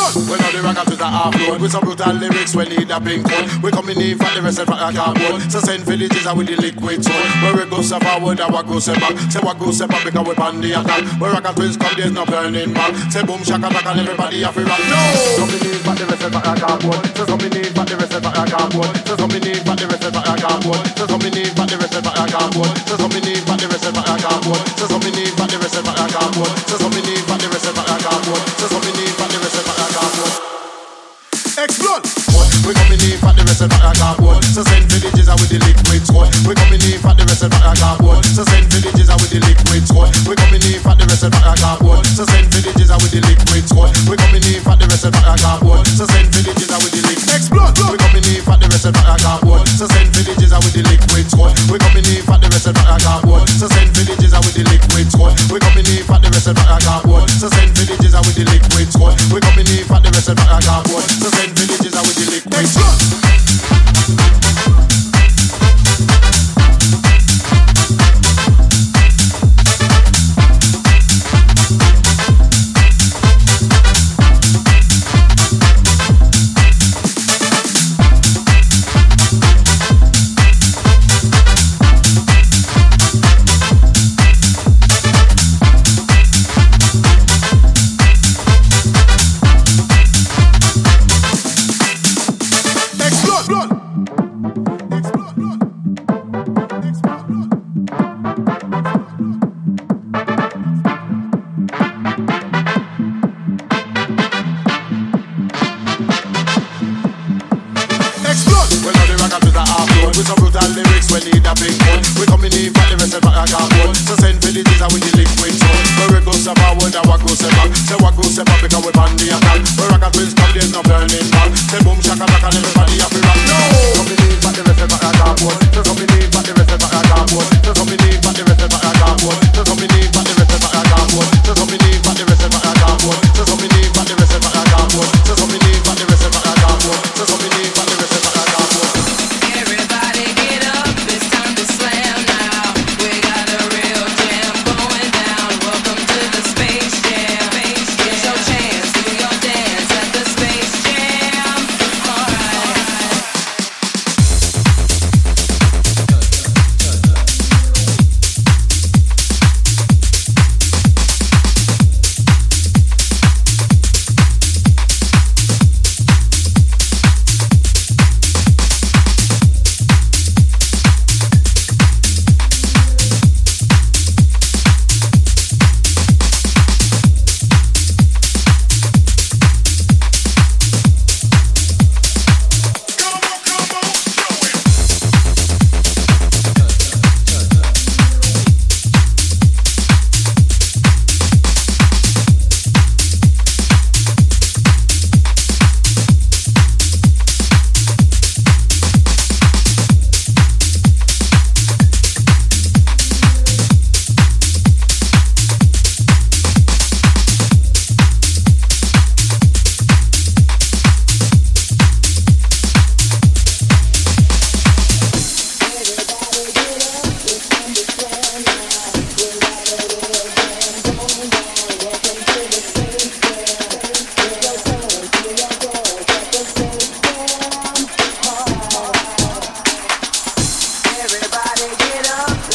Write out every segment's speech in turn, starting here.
Explode. When all the rockers with a half load with some brutal lyrics, we need a pink code. We coming in for the rest of the cardboard. So send villages out with the liquid soul. Where we go step forward, and we go step back. Say what go step back because we pan the attack. Where rocker twins come, there's no burning back. Say boom shaka and everybody have to rock. No. Coming in for the rest of the cardboard. So coming in for the rest of the cardboard. So coming in for the rest of the cardboard. So coming in for the rest of the cardboard. So coming in for the rest of the cardboard. So coming in for the rest of the cardboard. So coming in for the rest of the cardboard. So coming We coming in for the rest of the cardboard. So send villages out with the liquid squad. We coming in for the rest of the cardboard. So send villages out with the liquid squad. We coming in for the rest of the cardboard. So send villages out with the liquid squad. We coming in for the rest of the cardboard. So send villages out with the liquid. Explode! We coming in for the rest of the cardboard. So send villages out with the liquid squad. We coming in for the rest of the cardboard. So send villages out with the liquid squad. We coming in for the rest of the cardboard. So send villages out with the liquid squad. We coming in for the rest of the cardboard. So send villages out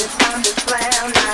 It's time to plan.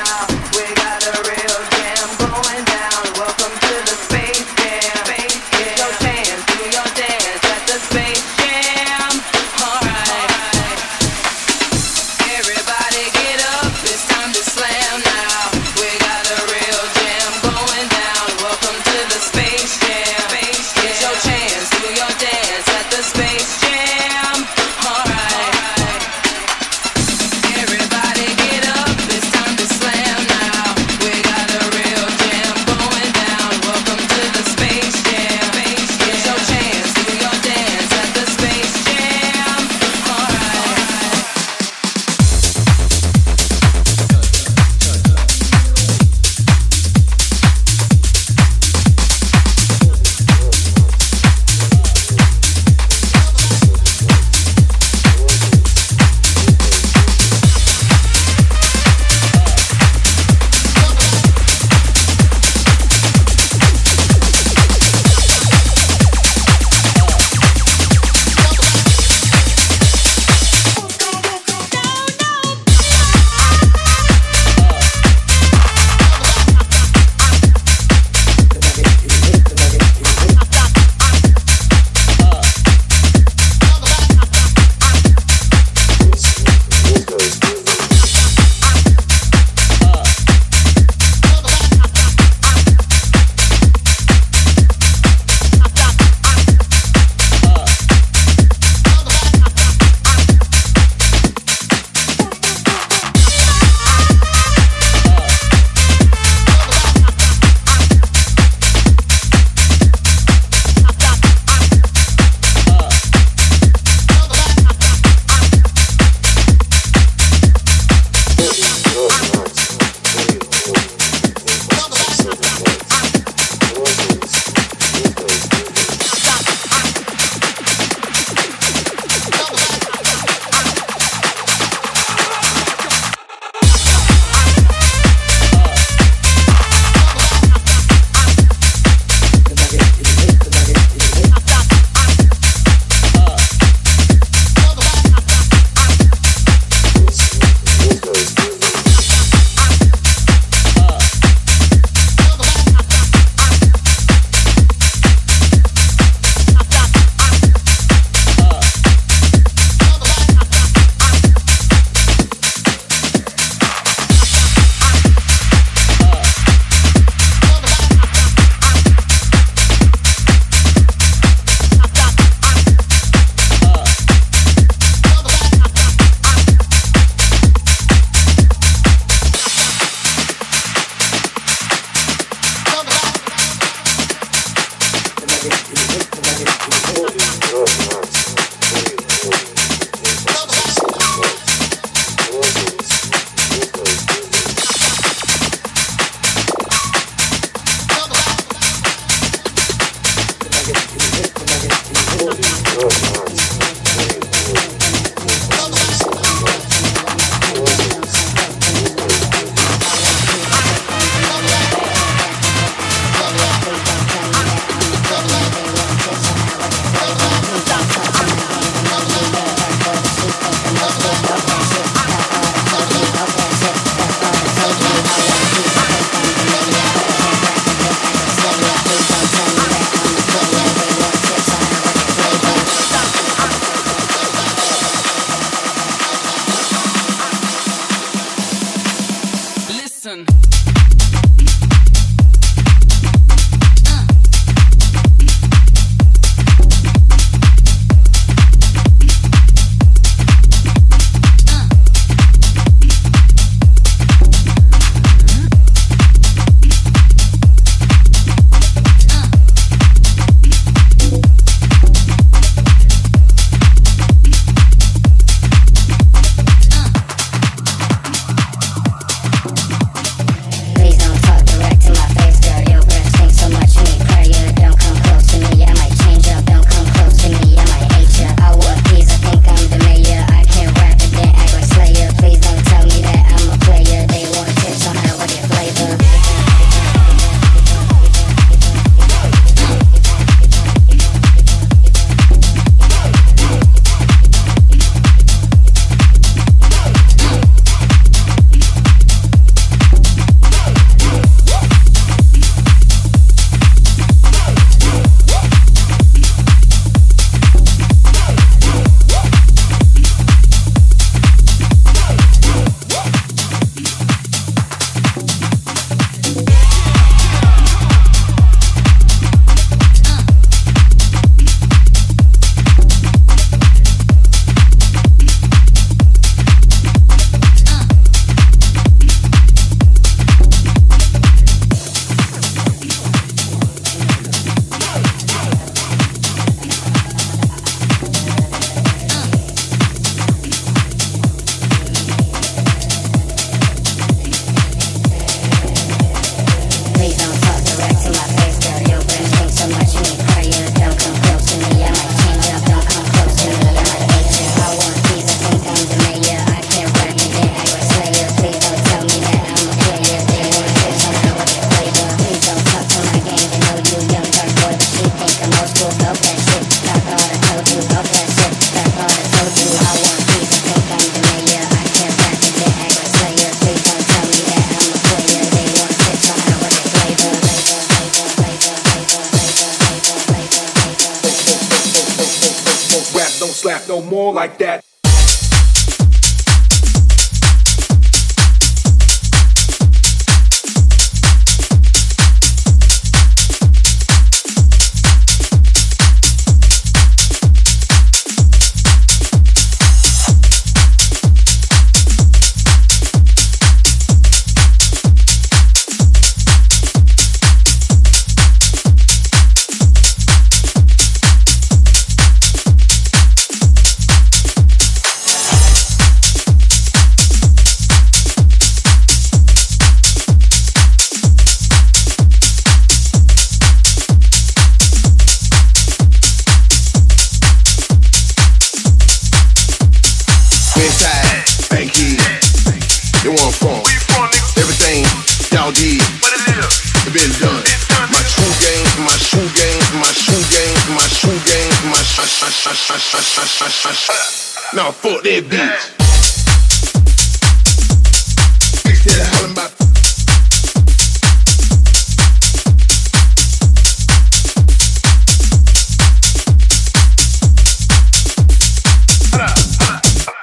that bitch.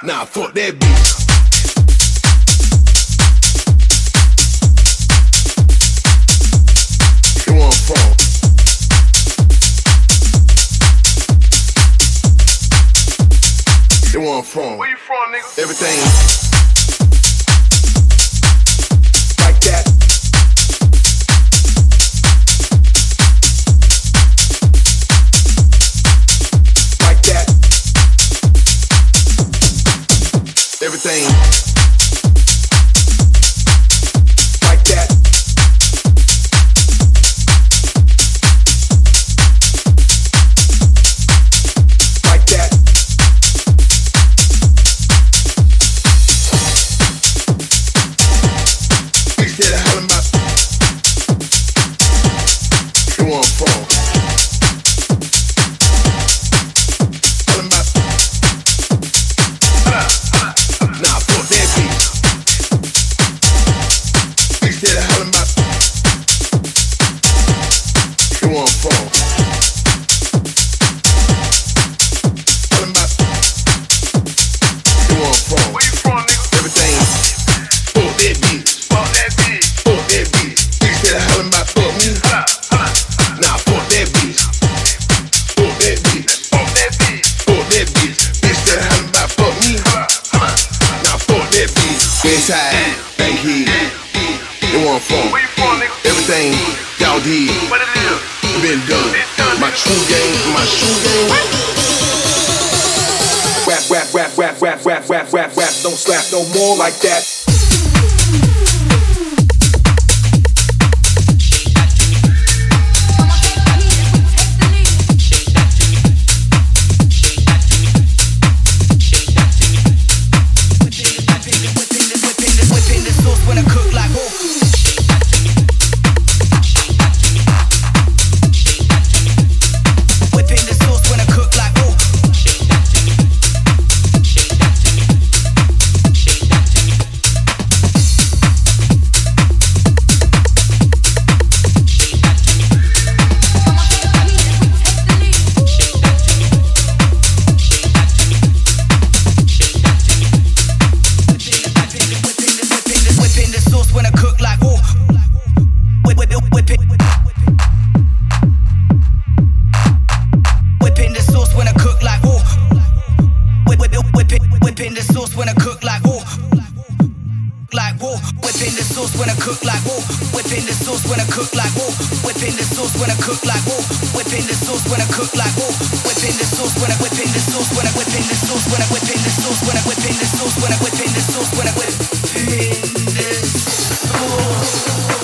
Now fuck that bitch. from? Where you from, nigga? Everything. everything. like that. Whipping the sauce when I cook like whoa. Whipping the sauce when I cook like whoa. Whipping the sauce when I whipping the sauce when I whipping the sauce when I whipping the sauce when I whipping the sauce when I whipping the sauce when I whipping the sauce.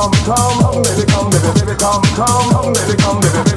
come, come, baby, come, baby, baby, come, come, baby, come, baby.